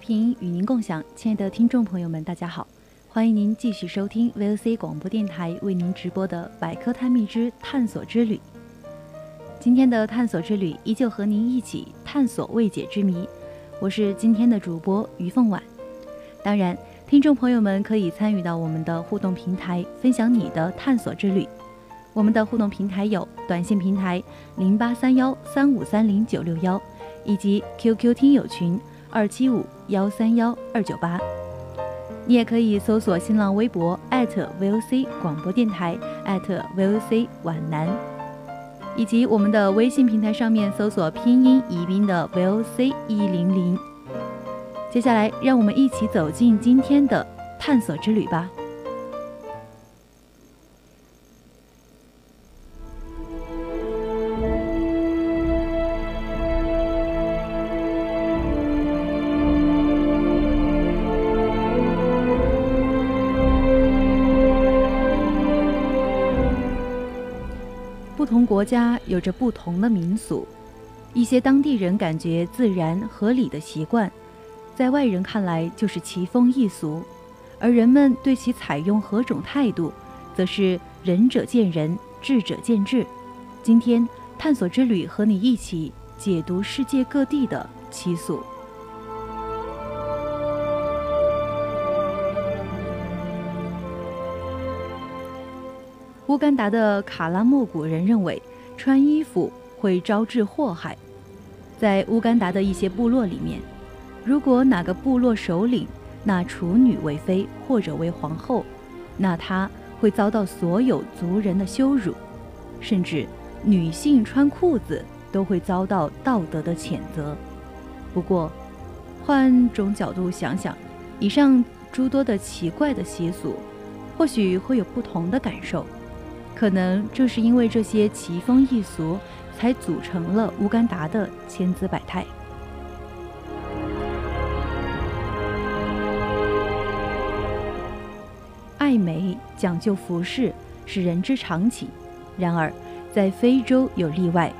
平与您共享，亲爱的听众朋友们，大家好，欢迎您继续收听 VOC 广播电台为您直播的《百科探秘之探索之旅》。今天的探索之旅依旧和您一起探索未解之谜，我是今天的主播于凤婉。当然，听众朋友们可以参与到我们的互动平台，分享你的探索之旅。我们的互动平台有短信平台零八三幺三五三零九六幺，以及 QQ 听友群。二七五幺三幺二九八，你也可以搜索新浪微博 @VOC 广播电台 @VOC 皖南，以及我们的微信平台上面搜索拼音宜宾的 VOC 一零零。接下来，让我们一起走进今天的探索之旅吧。国家有着不同的民俗，一些当地人感觉自然合理的习惯，在外人看来就是奇风异俗，而人们对其采用何种态度，则是仁者见仁，智者见智。今天探索之旅和你一起解读世界各地的奇俗。乌干达的卡拉莫古人认为，穿衣服会招致祸害。在乌干达的一些部落里面，如果哪个部落首领纳处女为妃或者为皇后，那他会遭到所有族人的羞辱，甚至女性穿裤子都会遭到道德的谴责。不过，换种角度想想，以上诸多的奇怪的习俗，或许会有不同的感受。可能正是因为这些奇风异俗，才组成了乌干达的千姿百态。爱美讲究服饰是人之常情，然而在非洲有例外。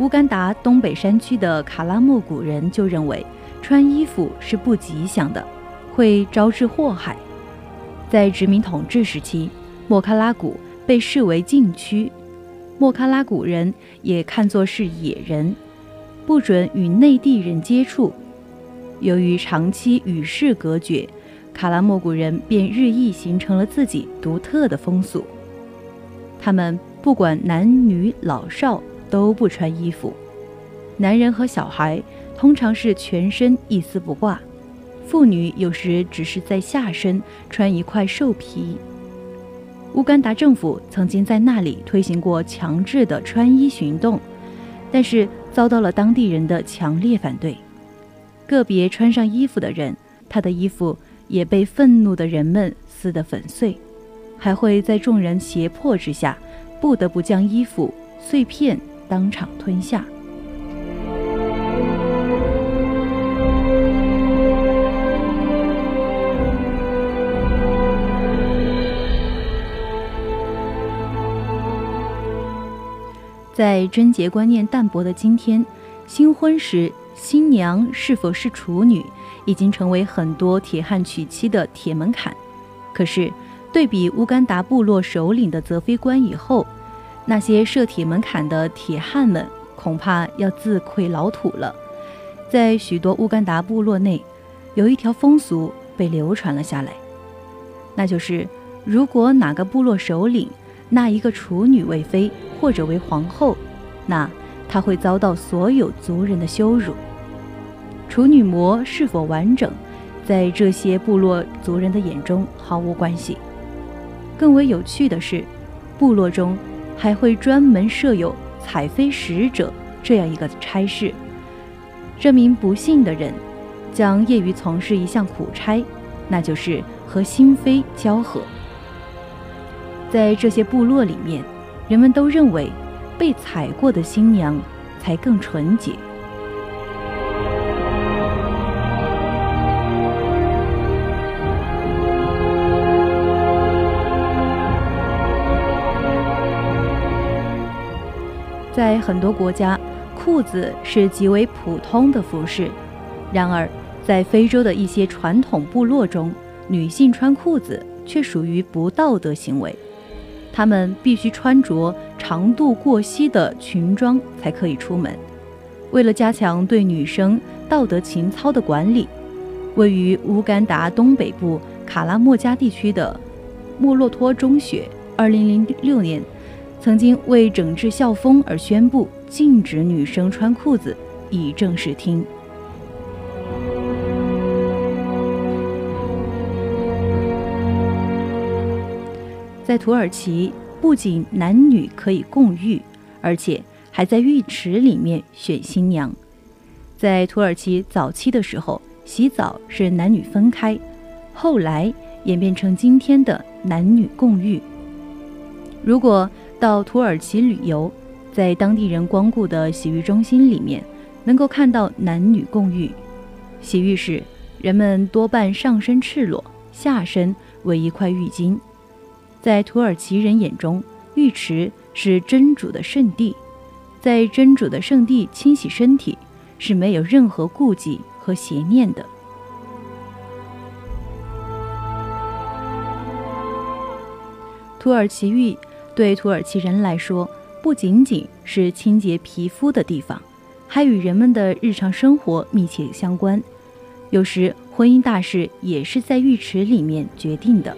乌干达东北山区的卡拉莫古人就认为，穿衣服是不吉祥的，会招致祸害。在殖民统治时期，莫卡拉古。被视为禁区，莫喀拉古人也看作是野人，不准与内地人接触。由于长期与世隔绝，卡拉莫古人便日益形成了自己独特的风俗。他们不管男女老少都不穿衣服，男人和小孩通常是全身一丝不挂，妇女有时只是在下身穿一块兽皮。乌干达政府曾经在那里推行过强制的穿衣行动，但是遭到了当地人的强烈反对。个别穿上衣服的人，他的衣服也被愤怒的人们撕得粉碎，还会在众人胁迫之下，不得不将衣服碎片当场吞下。在贞洁观念淡薄的今天，新婚时新娘是否是处女，已经成为很多铁汉娶妻的铁门槛。可是，对比乌干达部落首领的择妃观以后，那些设铁门槛的铁汉们恐怕要自愧老土了。在许多乌干达部落内，有一条风俗被流传了下来，那就是如果哪个部落首领纳一个处女为妃或者为皇后，那她会遭到所有族人的羞辱。处女膜是否完整，在这些部落族人的眼中毫无关系。更为有趣的是，部落中还会专门设有采妃使者这样一个差事。这名不幸的人将业余从事一项苦差，那就是和新妃交合。在这些部落里面，人们都认为被踩过的新娘才更纯洁。在很多国家，裤子是极为普通的服饰。然而，在非洲的一些传统部落中，女性穿裤子却属于不道德行为。她们必须穿着长度过膝的裙装才可以出门。为了加强对女生道德情操的管理，位于乌干达东北部卡拉莫加地区的莫洛托中学，2006年。曾经为整治校风而宣布禁止女生穿裤子，以正视听。在土耳其，不仅男女可以共浴，而且还在浴池里面选新娘。在土耳其早期的时候，洗澡是男女分开，后来演变成今天的男女共浴。如果到土耳其旅游，在当地人光顾的洗浴中心里面，能够看到男女共浴。洗浴时，人们多半上身赤裸，下身为一块浴巾。在土耳其人眼中，浴池是真主的圣地，在真主的圣地清洗身体是没有任何顾忌和邪念的。土耳其浴。对土耳其人来说，不仅仅是清洁皮肤的地方，还与人们的日常生活密切相关。有时，婚姻大事也是在浴池里面决定的。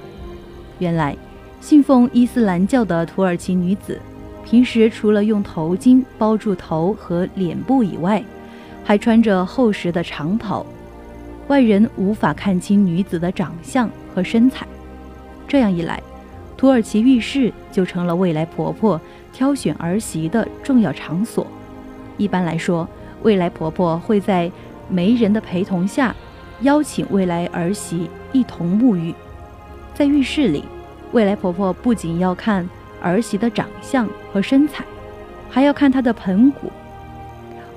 原来，信奉伊斯兰教的土耳其女子，平时除了用头巾包住头和脸部以外，还穿着厚实的长袍，外人无法看清女子的长相和身材。这样一来，土耳其浴室就成了未来婆婆挑选儿媳的重要场所。一般来说，未来婆婆会在媒人的陪同下，邀请未来儿媳一同沐浴。在浴室里，未来婆婆不仅要看儿媳的长相和身材，还要看她的盆骨。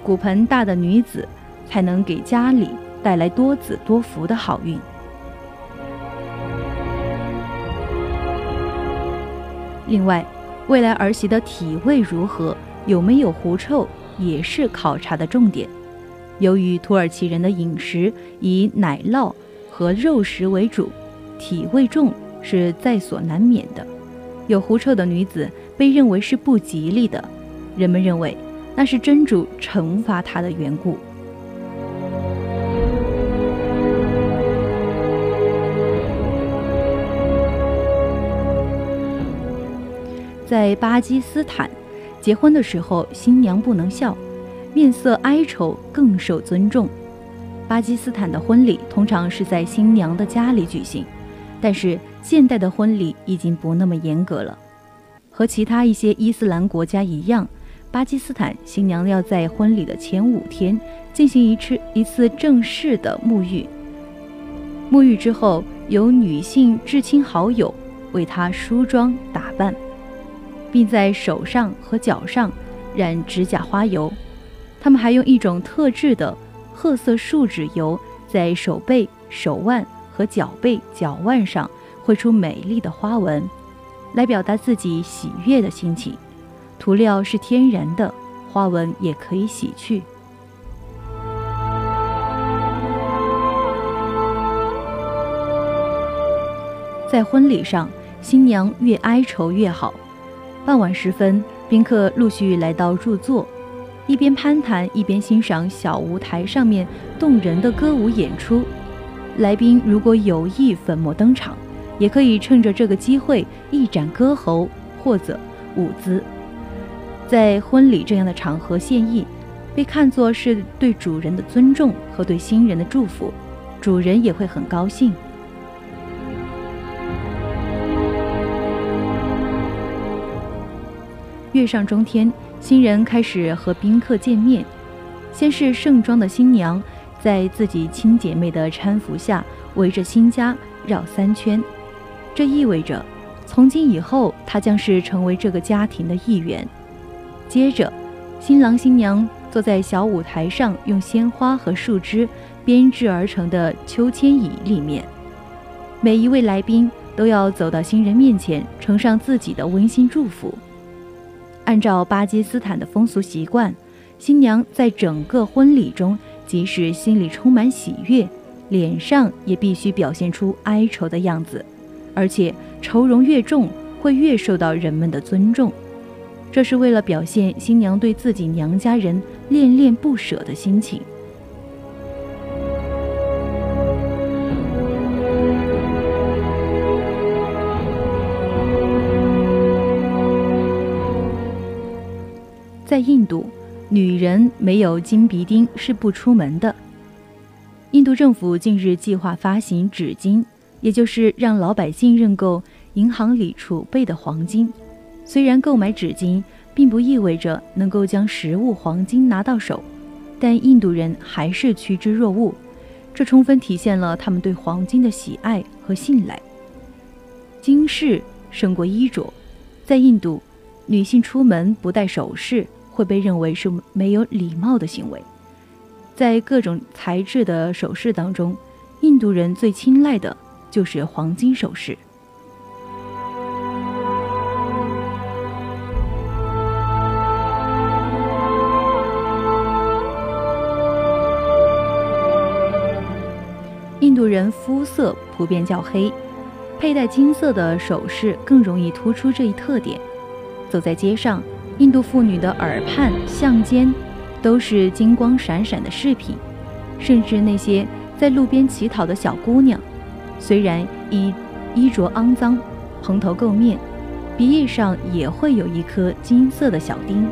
骨盆大的女子，才能给家里带来多子多福的好运。另外，未来儿媳的体味如何，有没有狐臭，也是考察的重点。由于土耳其人的饮食以奶酪和肉食为主，体味重是在所难免的。有狐臭的女子被认为是不吉利的，人们认为那是真主惩罚她的缘故。在巴基斯坦，结婚的时候新娘不能笑，面色哀愁更受尊重。巴基斯坦的婚礼通常是在新娘的家里举行，但是现代的婚礼已经不那么严格了。和其他一些伊斯兰国家一样，巴基斯坦新娘要在婚礼的前五天进行一次一次正式的沐浴。沐浴之后，由女性至亲好友为她梳妆打扮。并在手上和脚上染指甲花油，他们还用一种特制的褐色树脂油在手背、手腕和脚背、脚腕上绘出美丽的花纹，来表达自己喜悦的心情。涂料是天然的，花纹也可以洗去。在婚礼上，新娘越哀愁越好。傍晚时分，宾客陆续来到入座。一边攀谈一边欣赏小舞台上面动人的歌舞演出。来宾如果有意粉墨登场，也可以趁着这个机会一展歌喉或者舞姿。在婚礼这样的场合献艺，被看作是对主人的尊重和对新人的祝福，主人也会很高兴。月上中天，新人开始和宾客见面。先是盛装的新娘，在自己亲姐妹的搀扶下，围着新家绕三圈。这意味着，从今以后，她将是成为这个家庭的一员。接着，新郎新娘坐在小舞台上，用鲜花和树枝编制而成的秋千椅里面。每一位来宾都要走到新人面前，呈上自己的温馨祝福。按照巴基斯坦的风俗习惯，新娘在整个婚礼中，即使心里充满喜悦，脸上也必须表现出哀愁的样子，而且愁容越重，会越受到人们的尊重。这是为了表现新娘对自己娘家人恋恋不舍的心情。在印度，女人没有金鼻钉是不出门的。印度政府近日计划发行纸金，也就是让老百姓认购银行里储备的黄金。虽然购买纸巾并不意味着能够将实物黄金拿到手，但印度人还是趋之若鹜，这充分体现了他们对黄金的喜爱和信赖。金饰胜过衣着，在印度，女性出门不戴首饰。会被认为是没有礼貌的行为。在各种材质的首饰当中，印度人最青睐的就是黄金首饰。印度人肤色普遍较黑，佩戴金色的首饰更容易突出这一特点。走在街上。印度妇女的耳畔、项肩，都是金光闪闪的饰品，甚至那些在路边乞讨的小姑娘，虽然衣衣着肮脏、蓬头垢面，鼻翼上也会有一颗金色的小钉。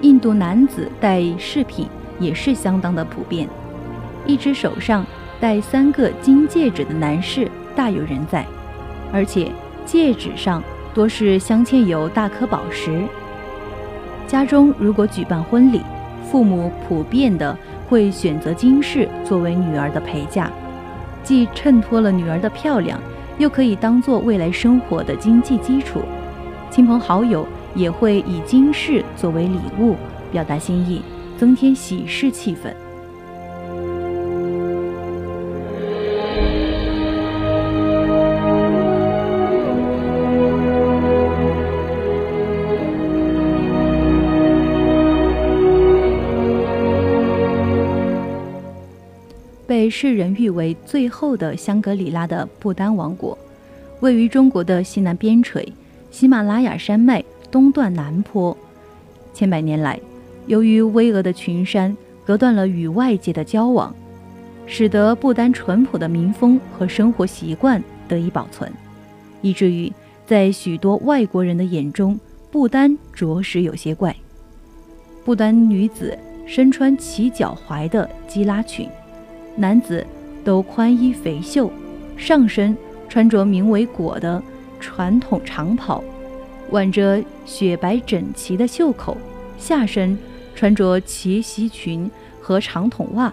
印度男子戴饰品也是相当的普遍，一只手上。戴三个金戒指的男士大有人在，而且戒指上多是镶嵌有大颗宝石。家中如果举办婚礼，父母普遍的会选择金饰作为女儿的陪嫁，既衬托了女儿的漂亮，又可以当做未来生活的经济基础。亲朋好友也会以金饰作为礼物，表达心意，增添喜事气氛。世人誉为最后的香格里拉的不丹王国，位于中国的西南边陲，喜马拉雅山脉东段南坡。千百年来，由于巍峨的群山隔断了与外界的交往，使得不丹淳朴的民风和生活习惯得以保存，以至于在许多外国人的眼中，不丹着实有些怪。不丹女子身穿齐脚踝的基拉裙。男子都宽衣肥袖，上身穿着名为“裹”的传统长袍，挽着雪白整齐的袖口；下身穿着齐膝裙和长筒袜。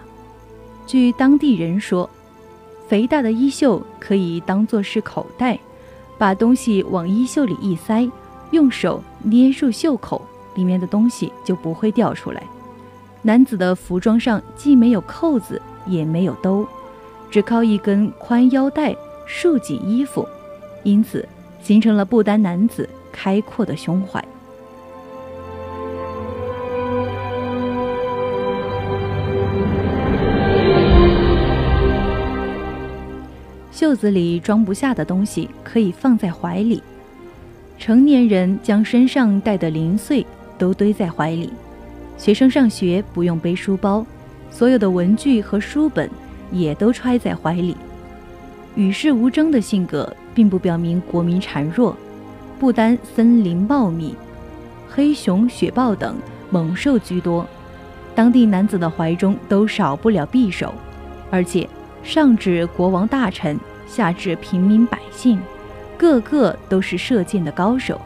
据当地人说，肥大的衣袖可以当做是口袋，把东西往衣袖里一塞，用手捏住袖口，里面的东西就不会掉出来。男子的服装上既没有扣子。也没有兜，只靠一根宽腰带束紧衣服，因此形成了不丹男子开阔的胸怀。袖子里装不下的东西可以放在怀里。成年人将身上带的零碎都堆在怀里。学生上学不用背书包，所有的文具和书本也都揣在怀里。与世无争的性格并不表明国民孱弱，不单森林茂密，黑熊、雪豹等猛兽居多，当地男子的怀中都少不了匕首，而且上至国王大臣，下至平民百姓，个个都是射箭的高手，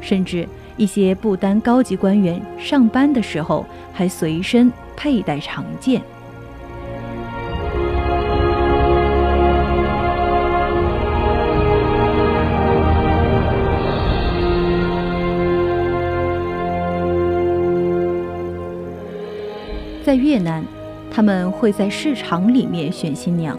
甚至。一些不丹高级官员上班的时候还随身佩戴长剑。在越南，他们会在市场里面选新娘。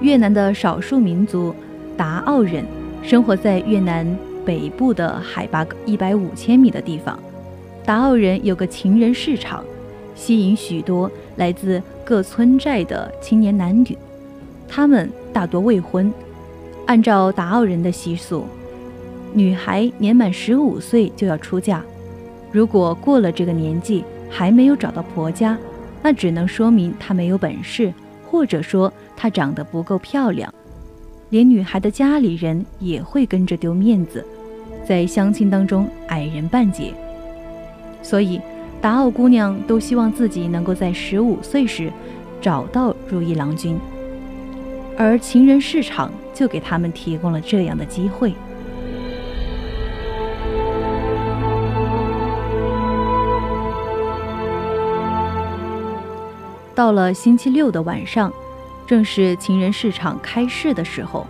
越南的少数民族达奥人生活在越南。北部的海拔一百五千米的地方，达奥人有个情人市场，吸引许多来自各村寨的青年男女。他们大多未婚。按照达奥人的习俗，女孩年满十五岁就要出嫁。如果过了这个年纪还没有找到婆家，那只能说明她没有本事，或者说她长得不够漂亮。连女孩的家里人也会跟着丢面子。在相亲当中矮人半截，所以达奥姑娘都希望自己能够在十五岁时找到如意郎君，而情人市场就给他们提供了这样的机会。到了星期六的晚上，正是情人市场开市的时候，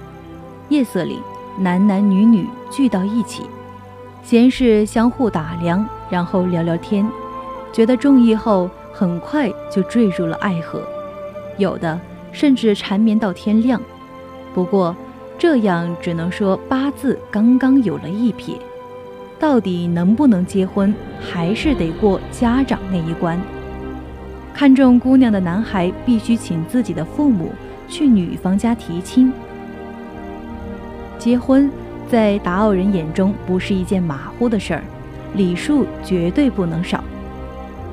夜色里。男男女女聚到一起，先是相互打量，然后聊聊天，觉得中意后，很快就坠入了爱河，有的甚至缠绵到天亮。不过，这样只能说八字刚刚有了一撇，到底能不能结婚，还是得过家长那一关。看中姑娘的男孩必须请自己的父母去女方家提亲。结婚，在达奥人眼中不是一件马虎的事儿，礼数绝对不能少。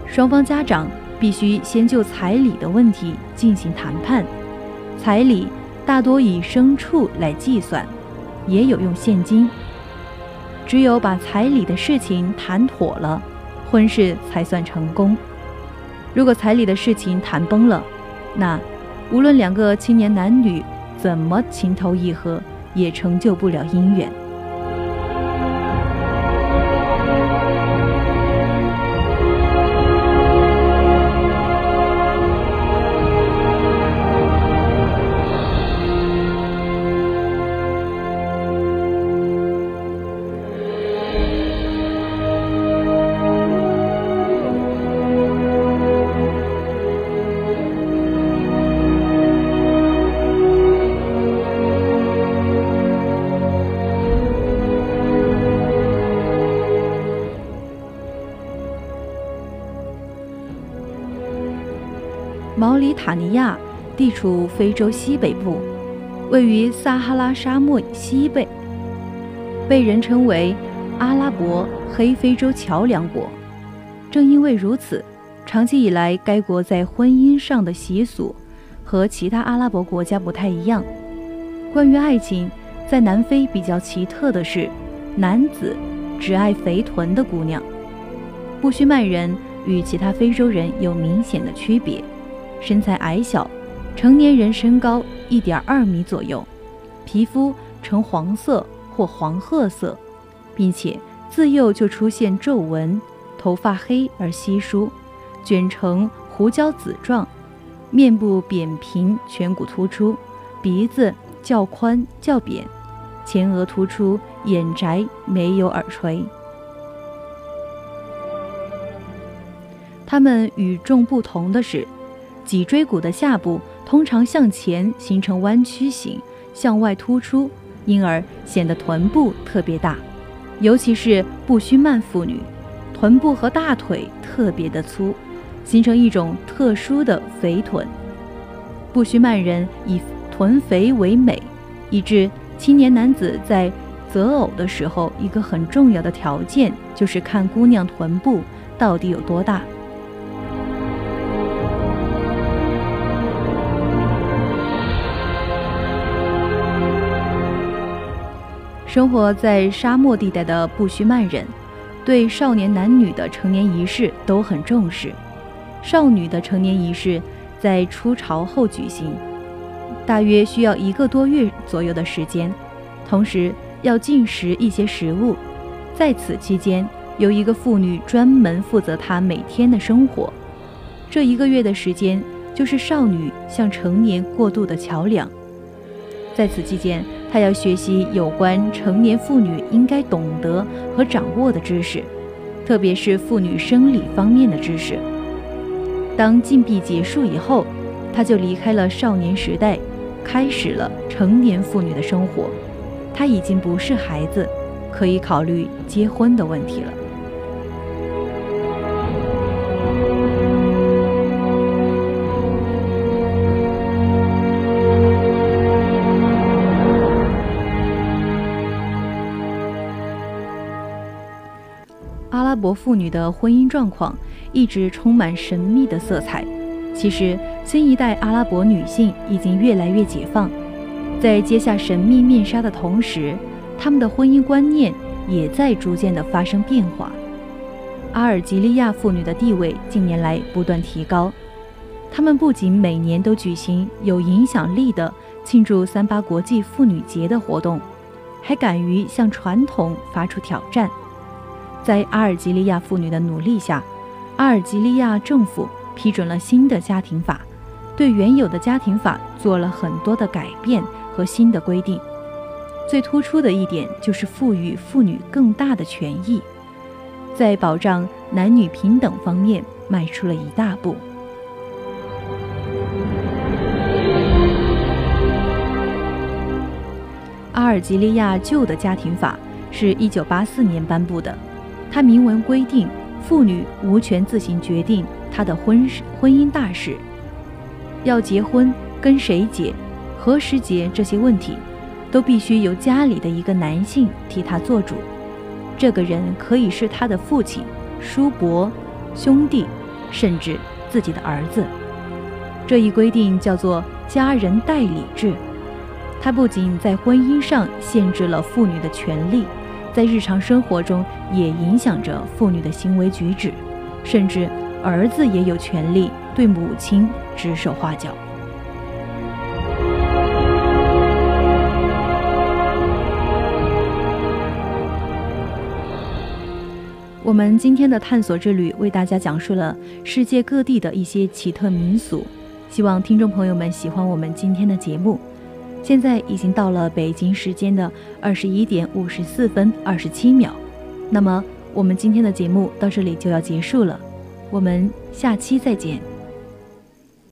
双方家长必须先就彩礼的问题进行谈判，彩礼大多以牲畜来计算，也有用现金。只有把彩礼的事情谈妥了，婚事才算成功。如果彩礼的事情谈崩了，那无论两个青年男女怎么情投意合。也成就不了姻缘。塔尼亚地处非洲西北部，位于撒哈拉沙漠以西北，被人称为“阿拉伯黑非洲桥梁国”。正因为如此，长期以来该国在婚姻上的习俗和其他阿拉伯国家不太一样。关于爱情，在南非比较奇特的是，男子只爱肥臀的姑娘。布须曼人与其他非洲人有明显的区别。身材矮小，成年人身高一点二米左右，皮肤呈黄色或黄褐色，并且自幼就出现皱纹，头发黑而稀疏，卷成胡椒籽状，面部扁平，颧骨突出，鼻子较宽较扁，前额突出，眼窄，没有耳垂。他们与众不同的是。脊椎骨的下部通常向前形成弯曲形，向外突出，因而显得臀部特别大。尤其是布须曼妇女，臀部和大腿特别的粗，形成一种特殊的肥臀。布须曼人以臀肥为美，以致青年男子在择偶的时候，一个很重要的条件就是看姑娘臀部到底有多大。生活在沙漠地带的布须曼人，对少年男女的成年仪式都很重视。少女的成年仪式在出巢后举行，大约需要一个多月左右的时间，同时要进食一些食物。在此期间，有一个妇女专门负责她每天的生活。这一个月的时间，就是少女向成年过渡的桥梁。在此期间，他要学习有关成年妇女应该懂得和掌握的知识，特别是妇女生理方面的知识。当禁闭结束以后，他就离开了少年时代，开始了成年妇女的生活。他已经不是孩子，可以考虑结婚的问题了。阿拉伯妇女的婚姻状况一直充满神秘的色彩。其实，新一代阿拉伯女性已经越来越解放，在揭下神秘面纱的同时，她们的婚姻观念也在逐渐的发生变化。阿尔及利亚妇女的地位近年来不断提高，她们不仅每年都举行有影响力的庆祝三八国际妇女节的活动，还敢于向传统发出挑战。在阿尔及利亚妇女的努力下，阿尔及利亚政府批准了新的家庭法，对原有的家庭法做了很多的改变和新的规定。最突出的一点就是赋予妇女更大的权益，在保障男女平等方面迈出了一大步。阿尔及利亚旧的家庭法是一九八四年颁布的。他明文规定，妇女无权自行决定她的婚事、婚姻大事，要结婚跟谁结、何时结这些问题，都必须由家里的一个男性替她做主。这个人可以是她的父亲、叔伯、兄弟，甚至自己的儿子。这一规定叫做家人代理制。它不仅在婚姻上限制了妇女的权利。在日常生活中，也影响着妇女的行为举止，甚至儿子也有权利对母亲指手画脚。我们今天的探索之旅为大家讲述了世界各地的一些奇特民俗，希望听众朋友们喜欢我们今天的节目。现在已经到了北京时间的二十一点五十四分二十七秒，那么我们今天的节目到这里就要结束了，我们下期再见。